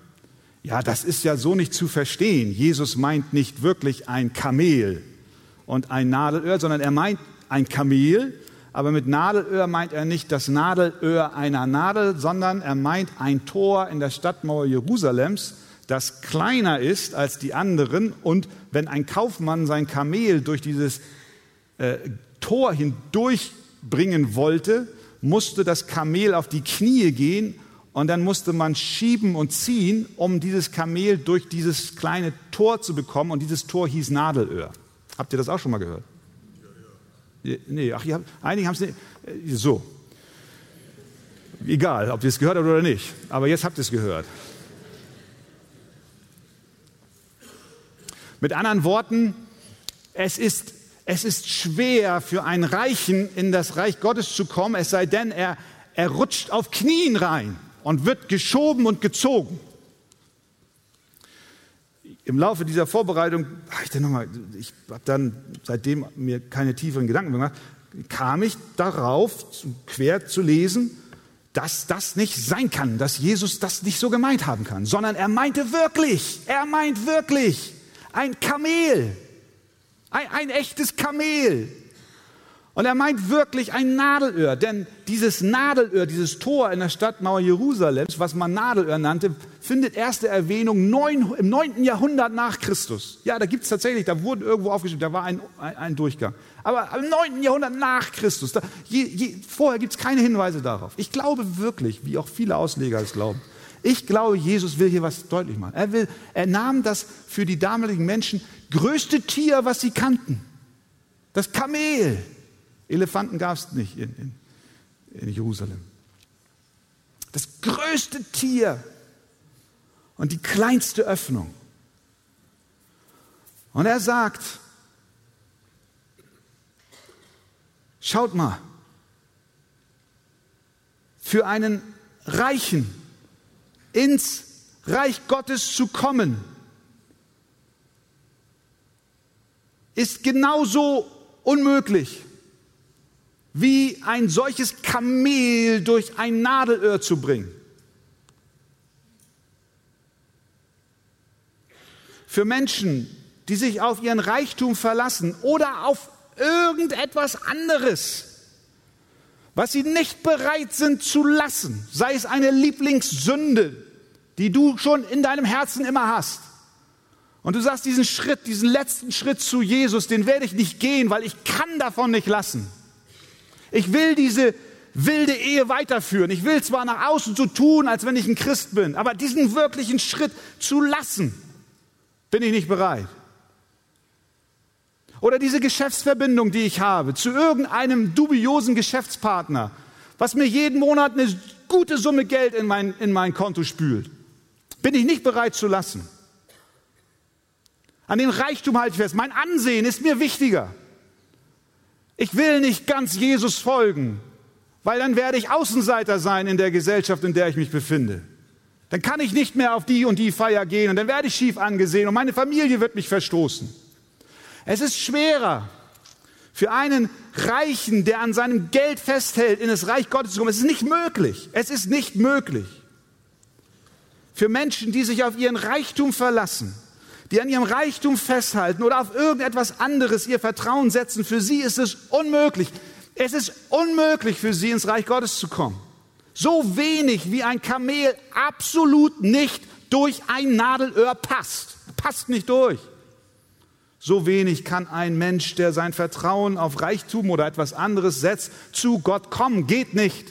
ja, das ist ja so nicht zu verstehen. Jesus meint nicht wirklich ein Kamel und ein Nadelöhr, sondern er meint ein Kamel, aber mit Nadelöhr meint er nicht das Nadelöhr einer Nadel, sondern er meint ein Tor in der Stadtmauer Jerusalems, das kleiner ist als die anderen. Und wenn ein Kaufmann sein Kamel durch dieses äh, Tor hindurchbringen wollte, musste das Kamel auf die Knie gehen und dann musste man schieben und ziehen, um dieses Kamel durch dieses kleine Tor zu bekommen. Und dieses Tor hieß Nadelöhr. Habt ihr das auch schon mal gehört? Ja, ja. Nee, ach, habt, einige haben es nicht. Äh, so. Egal, ob ihr es gehört habt oder nicht. Aber jetzt habt ihr es gehört. Mit anderen Worten, es ist, es ist schwer für einen Reichen in das Reich Gottes zu kommen, es sei denn, er, er rutscht auf Knien rein und wird geschoben und gezogen. Im Laufe dieser Vorbereitung, ich dann nochmal, ich habe dann seitdem mir keine tieferen Gedanken gemacht, kam ich darauf, quer zu lesen, dass das nicht sein kann, dass Jesus das nicht so gemeint haben kann, sondern er meinte wirklich, er meint wirklich ein Kamel, ein, ein echtes Kamel. Und er meint wirklich ein Nadelöhr, denn dieses Nadelöhr, dieses Tor in der Stadtmauer Jerusalems, was man Nadelöhr nannte, findet erste Erwähnung neun, im 9. Jahrhundert nach Christus. Ja, da gibt es tatsächlich, da wurden irgendwo aufgeschrieben, da war ein, ein, ein Durchgang. Aber im 9. Jahrhundert nach Christus, da, je, je, vorher gibt es keine Hinweise darauf. Ich glaube wirklich, wie auch viele Ausleger es glauben, ich glaube, Jesus will hier was deutlich machen. Er, will, er nahm das für die damaligen Menschen größte Tier, was sie kannten. Das Kamel Elefanten gab es nicht in, in, in Jerusalem. Das größte Tier und die kleinste Öffnung. Und er sagt, schaut mal, für einen Reichen ins Reich Gottes zu kommen, ist genauso unmöglich, wie ein solches Kamel durch ein Nadelöhr zu bringen. Für Menschen, die sich auf ihren Reichtum verlassen oder auf irgendetwas anderes, was sie nicht bereit sind zu lassen, sei es eine Lieblingssünde, die du schon in deinem Herzen immer hast. Und du sagst, diesen Schritt, diesen letzten Schritt zu Jesus, den werde ich nicht gehen, weil ich kann davon nicht lassen. Ich will diese wilde Ehe weiterführen. Ich will zwar nach außen so tun, als wenn ich ein Christ bin, aber diesen wirklichen Schritt zu lassen, bin ich nicht bereit. Oder diese Geschäftsverbindung, die ich habe, zu irgendeinem dubiosen Geschäftspartner, was mir jeden Monat eine gute Summe Geld in mein, in mein Konto spült, bin ich nicht bereit zu lassen. An den Reichtum halte ich fest. Mein Ansehen ist mir wichtiger. Ich will nicht ganz Jesus folgen, weil dann werde ich Außenseiter sein in der Gesellschaft, in der ich mich befinde. Dann kann ich nicht mehr auf die und die Feier gehen und dann werde ich schief angesehen und meine Familie wird mich verstoßen. Es ist schwerer für einen Reichen, der an seinem Geld festhält, in das Reich Gottes zu kommen. Es ist nicht möglich. Es ist nicht möglich. Für Menschen, die sich auf ihren Reichtum verlassen, die an ihrem Reichtum festhalten oder auf irgendetwas anderes ihr Vertrauen setzen, für sie ist es unmöglich. Es ist unmöglich für sie ins Reich Gottes zu kommen. So wenig wie ein Kamel absolut nicht durch ein Nadelöhr passt. Passt nicht durch. So wenig kann ein Mensch, der sein Vertrauen auf Reichtum oder etwas anderes setzt, zu Gott kommen. Geht nicht.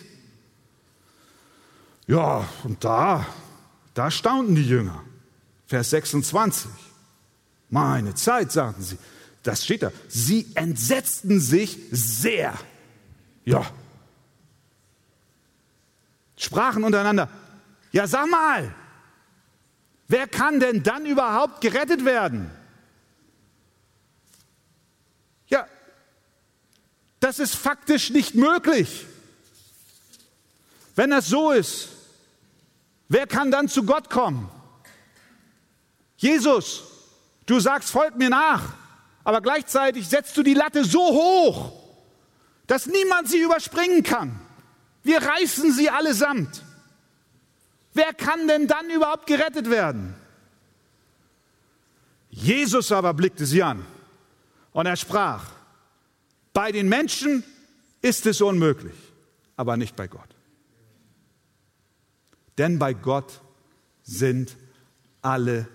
Ja, und da, da staunten die Jünger. Vers 26. Meine Zeit, sagten sie. Das steht da. Sie entsetzten sich sehr. Ja. Sprachen untereinander. Ja, sag mal, wer kann denn dann überhaupt gerettet werden? Ja, das ist faktisch nicht möglich. Wenn das so ist, wer kann dann zu Gott kommen? Jesus. Du sagst, folg mir nach, aber gleichzeitig setzt du die Latte so hoch, dass niemand sie überspringen kann. Wir reißen sie allesamt. Wer kann denn dann überhaupt gerettet werden? Jesus aber blickte sie an und er sprach, bei den Menschen ist es unmöglich, aber nicht bei Gott. Denn bei Gott sind alle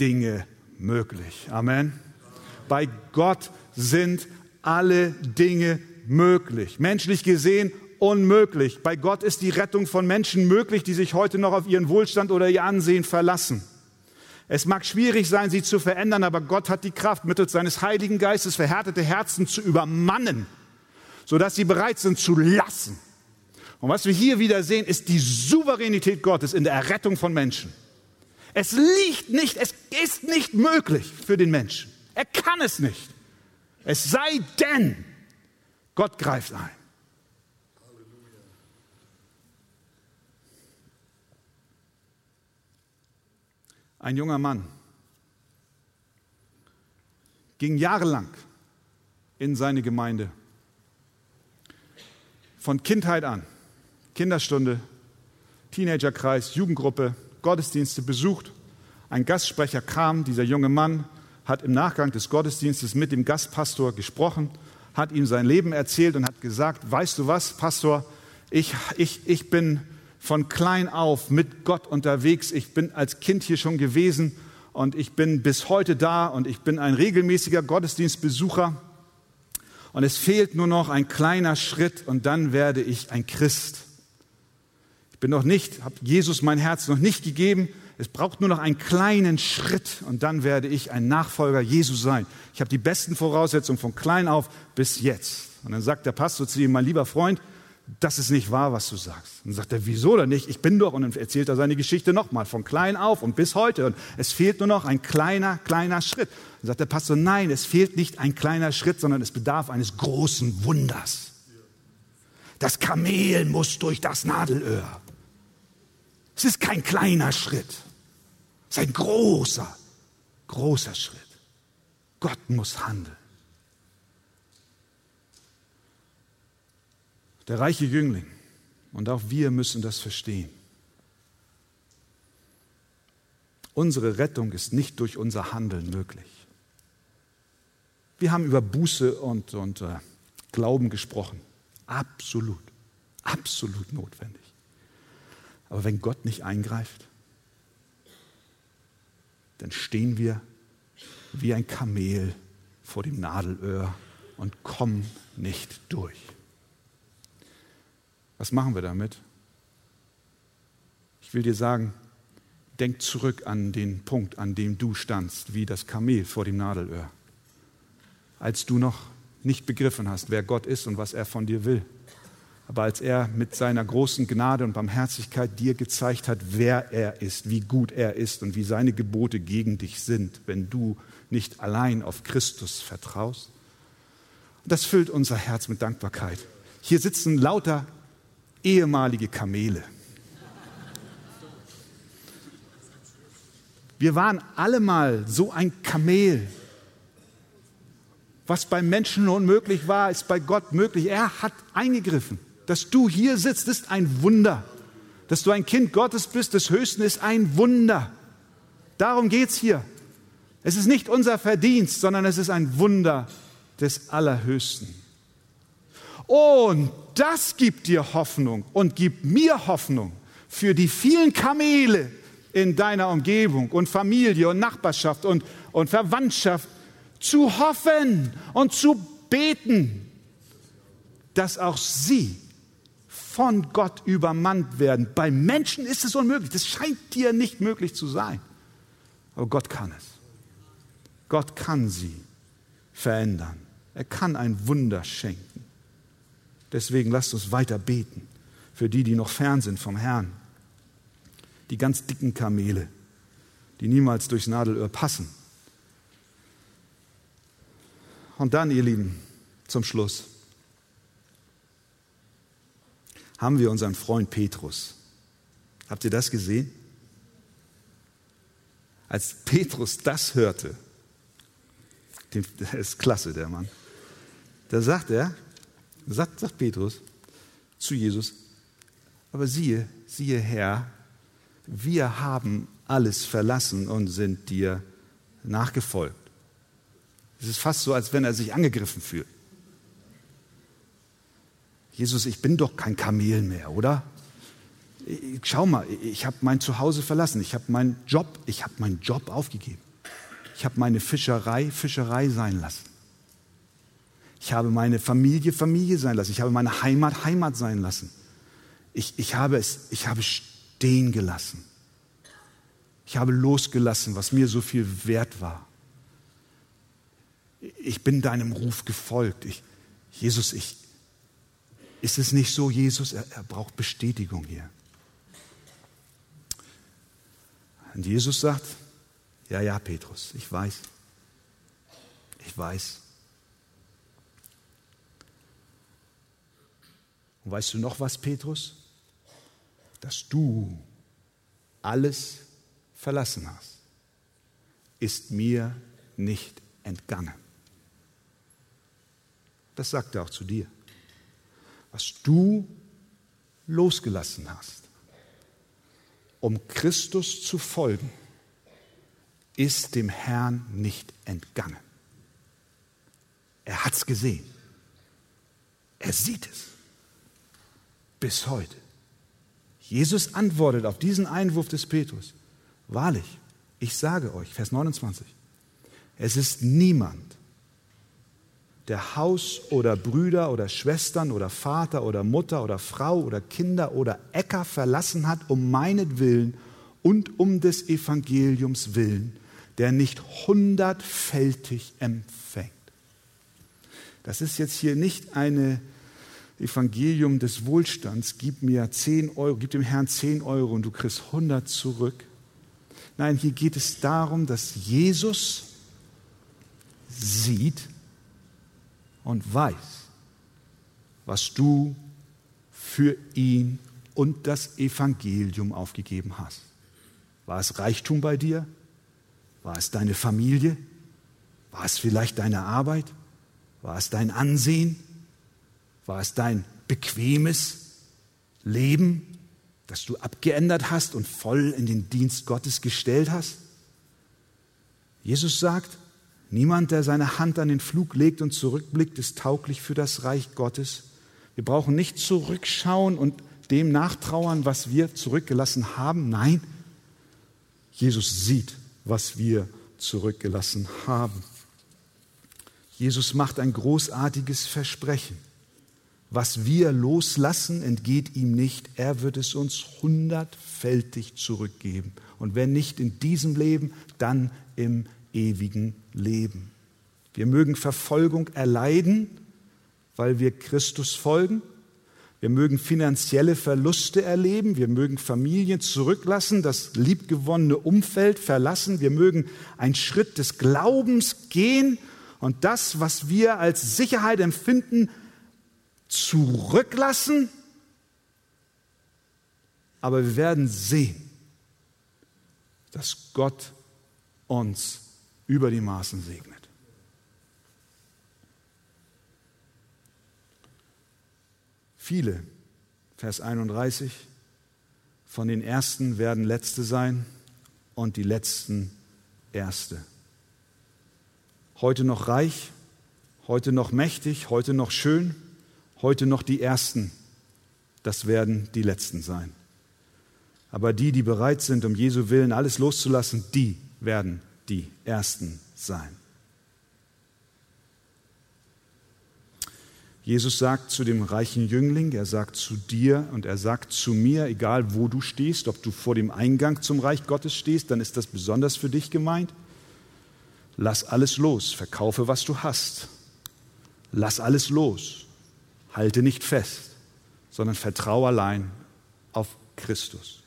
Dinge möglich. Amen. Bei Gott sind alle Dinge möglich. Menschlich gesehen unmöglich. Bei Gott ist die Rettung von Menschen möglich, die sich heute noch auf ihren Wohlstand oder ihr Ansehen verlassen. Es mag schwierig sein, sie zu verändern, aber Gott hat die Kraft, mittels seines Heiligen Geistes verhärtete Herzen zu übermannen, sodass sie bereit sind zu lassen. Und was wir hier wieder sehen, ist die Souveränität Gottes in der Errettung von Menschen. Es liegt nicht, es ist nicht möglich für den Menschen. Er kann es nicht. Es sei denn, Gott greift ein. Ein junger Mann ging jahrelang in seine Gemeinde. Von Kindheit an, Kinderstunde, Teenagerkreis, Jugendgruppe, Gottesdienste besucht. Ein Gastsprecher kam, dieser junge Mann hat im Nachgang des Gottesdienstes mit dem Gastpastor gesprochen, hat ihm sein Leben erzählt und hat gesagt, weißt du was, Pastor, ich, ich, ich bin von klein auf mit Gott unterwegs. Ich bin als Kind hier schon gewesen und ich bin bis heute da und ich bin ein regelmäßiger Gottesdienstbesucher. Und es fehlt nur noch ein kleiner Schritt und dann werde ich ein Christ bin noch nicht, habe Jesus mein Herz noch nicht gegeben. Es braucht nur noch einen kleinen Schritt und dann werde ich ein Nachfolger Jesu sein. Ich habe die besten Voraussetzungen von klein auf bis jetzt. Und dann sagt der Pastor zu ihm, mein lieber Freund, das ist nicht wahr, was du sagst. Und dann sagt er, wieso denn nicht? Ich bin doch. Und dann erzählt er seine Geschichte nochmal, von klein auf und bis heute. Und es fehlt nur noch ein kleiner, kleiner Schritt. Dann sagt der Pastor, nein, es fehlt nicht ein kleiner Schritt, sondern es bedarf eines großen Wunders. Das Kamel muss durch das Nadelöhr. Es ist kein kleiner Schritt. Es ist ein großer, großer Schritt. Gott muss handeln. Der reiche Jüngling, und auch wir müssen das verstehen. Unsere Rettung ist nicht durch unser Handeln möglich. Wir haben über Buße und, und äh, Glauben gesprochen. Absolut, absolut notwendig. Aber wenn Gott nicht eingreift, dann stehen wir wie ein Kamel vor dem Nadelöhr und kommen nicht durch. Was machen wir damit? Ich will dir sagen, denk zurück an den Punkt, an dem du standst, wie das Kamel vor dem Nadelöhr. Als du noch nicht begriffen hast, wer Gott ist und was er von dir will. Aber als er mit seiner großen Gnade und Barmherzigkeit dir gezeigt hat, wer er ist, wie gut er ist und wie seine Gebote gegen dich sind, wenn du nicht allein auf Christus vertraust. das füllt unser Herz mit Dankbarkeit. Hier sitzen lauter ehemalige Kamele. Wir waren alle mal so ein Kamel. Was beim Menschen unmöglich war, ist bei Gott möglich. Er hat eingegriffen. Dass du hier sitzt, ist ein Wunder. Dass du ein Kind Gottes bist, des Höchsten, ist ein Wunder. Darum geht es hier. Es ist nicht unser Verdienst, sondern es ist ein Wunder des Allerhöchsten. Und das gibt dir Hoffnung und gibt mir Hoffnung für die vielen Kamele in deiner Umgebung und Familie und Nachbarschaft und, und Verwandtschaft zu hoffen und zu beten, dass auch sie von Gott übermannt werden. Bei Menschen ist es unmöglich. Das scheint dir nicht möglich zu sein. Aber Gott kann es. Gott kann sie verändern. Er kann ein Wunder schenken. Deswegen lasst uns weiter beten für die, die noch fern sind vom Herrn. Die ganz dicken Kamele, die niemals durchs Nadelöhr passen. Und dann, ihr Lieben, zum Schluss haben wir unseren Freund Petrus. Habt ihr das gesehen? Als Petrus das hörte, der ist klasse, der Mann, da sagt er, sagt, sagt Petrus zu Jesus, aber siehe, siehe Herr, wir haben alles verlassen und sind dir nachgefolgt. Es ist fast so, als wenn er sich angegriffen fühlt. Jesus, ich bin doch kein Kamel mehr, oder? Schau mal, ich habe mein Zuhause verlassen, ich habe meinen Job, ich habe meinen Job aufgegeben. Ich habe meine Fischerei Fischerei sein lassen. Ich habe meine Familie Familie sein lassen. Ich habe meine Heimat Heimat sein lassen. Ich, ich, habe es, ich habe stehen gelassen. Ich habe losgelassen, was mir so viel wert war. Ich bin deinem Ruf gefolgt. Ich, Jesus, ich, ist es nicht so, Jesus, er, er braucht Bestätigung hier. Und Jesus sagt, ja, ja, Petrus, ich weiß. Ich weiß. Und weißt du noch was, Petrus? Dass du alles verlassen hast, ist mir nicht entgangen. Das sagt er auch zu dir was du losgelassen hast, um Christus zu folgen, ist dem Herrn nicht entgangen. Er hat es gesehen. Er sieht es. Bis heute. Jesus antwortet auf diesen Einwurf des Petrus. Wahrlich, ich sage euch, Vers 29, es ist niemand, der Haus oder Brüder oder Schwestern oder Vater oder Mutter oder Frau oder Kinder oder Äcker verlassen hat, um meinetwillen und um des Evangeliums willen, der nicht hundertfältig empfängt. Das ist jetzt hier nicht ein Evangelium des Wohlstands. Gib mir 10 Euro, gib dem Herrn 10 Euro und du kriegst 100 zurück. Nein, hier geht es darum, dass Jesus sieht und weiß, was du für ihn und das Evangelium aufgegeben hast. War es Reichtum bei dir? War es deine Familie? War es vielleicht deine Arbeit? War es dein Ansehen? War es dein bequemes Leben, das du abgeändert hast und voll in den Dienst Gottes gestellt hast? Jesus sagt, niemand, der seine Hand an den Flug legt und zurückblickt, ist tauglich für das Reich Gottes. Wir brauchen nicht zurückschauen und dem nachtrauern, was wir zurückgelassen haben. Nein, Jesus sieht, was wir zurückgelassen haben. Jesus macht ein großartiges Versprechen. Was wir loslassen, entgeht ihm nicht. Er wird es uns hundertfältig zurückgeben. Und wenn nicht in diesem Leben, dann im ewigen Leben. Wir mögen Verfolgung erleiden, weil wir Christus folgen. Wir mögen finanzielle Verluste erleben, wir mögen Familien zurücklassen, das liebgewonnene Umfeld verlassen, wir mögen einen Schritt des Glaubens gehen und das, was wir als Sicherheit empfinden, zurücklassen. Aber wir werden sehen, dass Gott uns über die Maßen segnet. Viele, Vers 31, von den Ersten werden Letzte sein und die Letzten Erste. Heute noch reich, heute noch mächtig, heute noch schön, heute noch die Ersten. Das werden die Letzten sein. Aber die, die bereit sind, um Jesu Willen alles loszulassen, die werden die Ersten sein. Jesus sagt zu dem reichen Jüngling, er sagt zu dir und er sagt zu mir, egal wo du stehst, ob du vor dem Eingang zum Reich Gottes stehst, dann ist das besonders für dich gemeint. Lass alles los, verkaufe, was du hast. Lass alles los, halte nicht fest, sondern vertraue allein auf Christus.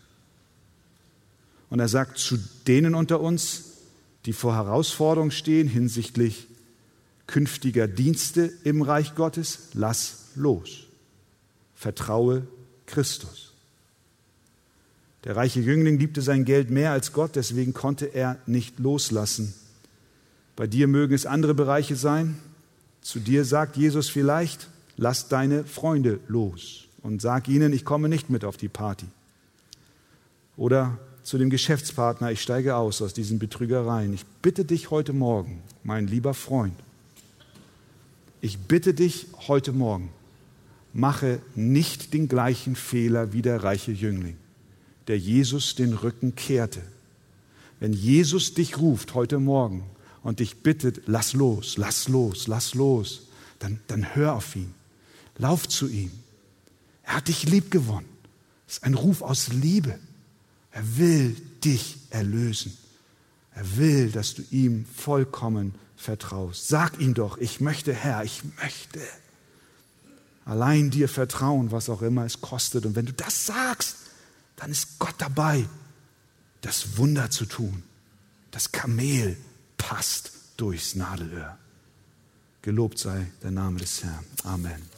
Und er sagt zu denen unter uns, die vor Herausforderungen stehen hinsichtlich künftiger Dienste im Reich Gottes, lass los. Vertraue Christus. Der reiche Jüngling liebte sein Geld mehr als Gott, deswegen konnte er nicht loslassen. Bei dir mögen es andere Bereiche sein. Zu dir sagt Jesus vielleicht, lass deine Freunde los und sag ihnen, ich komme nicht mit auf die Party. Oder zu dem Geschäftspartner, ich steige aus aus diesen Betrügereien. Ich bitte dich heute Morgen, mein lieber Freund, ich bitte dich heute Morgen, mache nicht den gleichen Fehler wie der reiche Jüngling, der Jesus den Rücken kehrte. Wenn Jesus dich ruft heute Morgen und dich bittet, lass los, lass los, lass los, dann, dann hör auf ihn. Lauf zu ihm. Er hat dich lieb gewonnen. Das ist ein Ruf aus Liebe. Er will dich erlösen. Er will, dass du ihm vollkommen vertraust. Sag ihm doch, ich möchte, Herr, ich möchte allein dir vertrauen, was auch immer es kostet. Und wenn du das sagst, dann ist Gott dabei, das Wunder zu tun. Das Kamel passt durchs Nadelöhr. Gelobt sei der Name des Herrn. Amen.